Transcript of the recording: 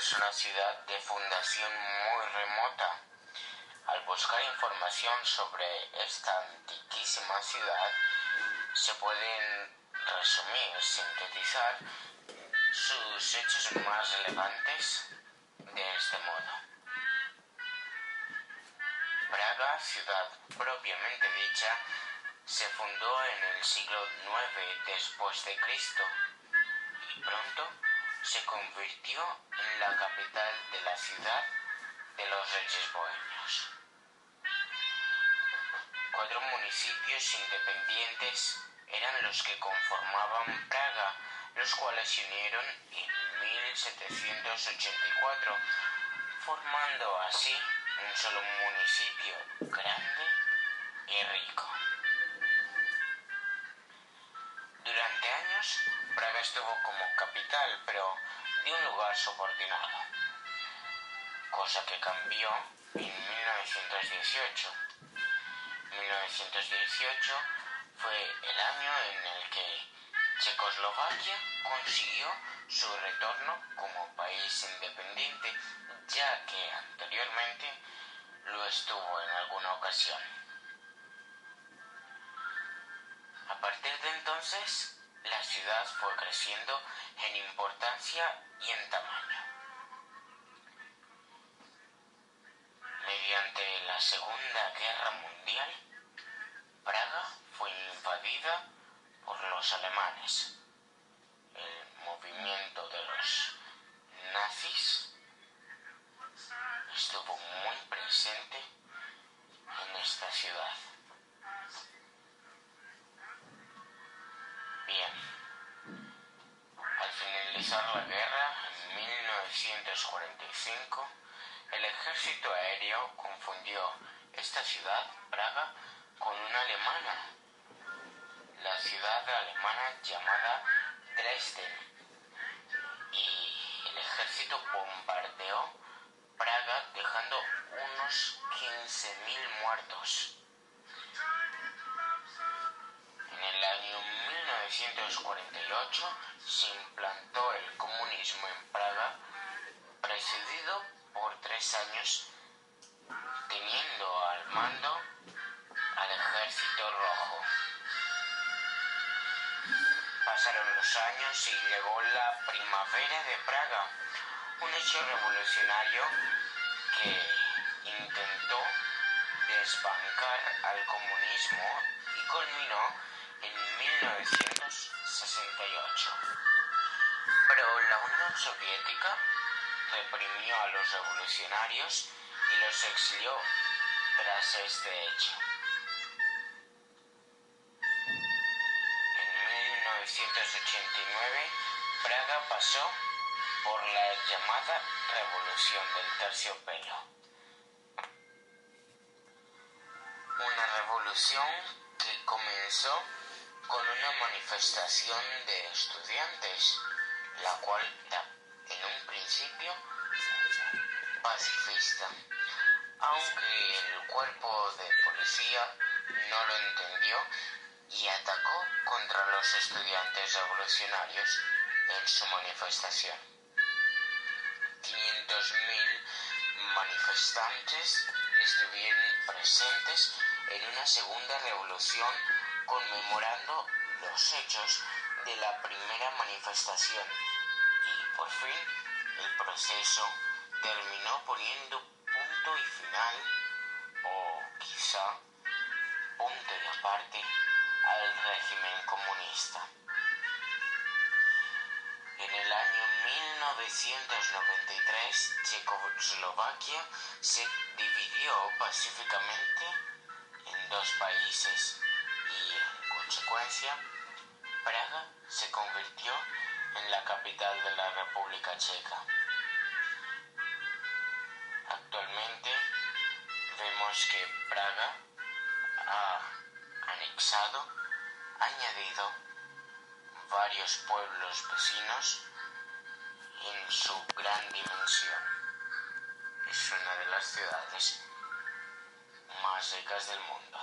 es una ciudad de fundación muy remota. Al buscar información sobre esta antiquísima ciudad, se pueden resumir, sintetizar sus hechos más relevantes de este modo. Praga, ciudad propiamente dicha, se fundó en el siglo IX después de Cristo y pronto se convirtió en la capital de la ciudad de los reyes bohemios. Cuatro municipios independientes eran los que conformaban Praga, los cuales se unieron en 1784, formando así un solo municipio grande y rico. Estuvo como capital, pero de un lugar subordinado, cosa que cambió en 1918. 1918 fue el año en el que Checoslovaquia consiguió su retorno como país independiente, ya que anteriormente lo estuvo en alguna ocasión. A partir de entonces, la ciudad fue creciendo en importancia y en tamaño. Mediante la Segunda Guerra Mundial, Praga fue invadida por los alemanes. El movimiento de los nazis estuvo muy presente en esta ciudad. Al finalizar la guerra en 1945, el ejército aéreo confundió esta ciudad, Praga, con una alemana, la ciudad alemana llamada Dresden, y el ejército bombardeó Praga dejando unos 15.000 muertos. En el año 1948 se implantó el comunismo en Praga, precedido por tres años teniendo al mando al ejército rojo. Pasaron los años y llegó la primavera de Praga, un hecho revolucionario que intentó desbancar al comunismo y culminó en 1968. Pero la Unión Soviética reprimió a los revolucionarios y los exilió tras este hecho. En 1989, Praga pasó por la llamada Revolución del Terciopelo. Una revolución que comenzó con una manifestación de estudiantes, la cual en un principio pacifista, aunque el cuerpo de policía no lo entendió y atacó contra los estudiantes revolucionarios en su manifestación. 500.000 manifestantes estuvieron presentes en una segunda revolución conmemorando los hechos de la primera manifestación y por fin el proceso terminó poniendo punto y final o quizá punto y aparte al régimen comunista. En el año 1993 Checoslovaquia se dividió pacíficamente en dos países y en consecuencia Praga se convirtió en la capital de la República Checa. Actualmente vemos que Praga ha anexado, añadido varios pueblos vecinos en su gran dimensión. Es una de las ciudades más ricas del mundo.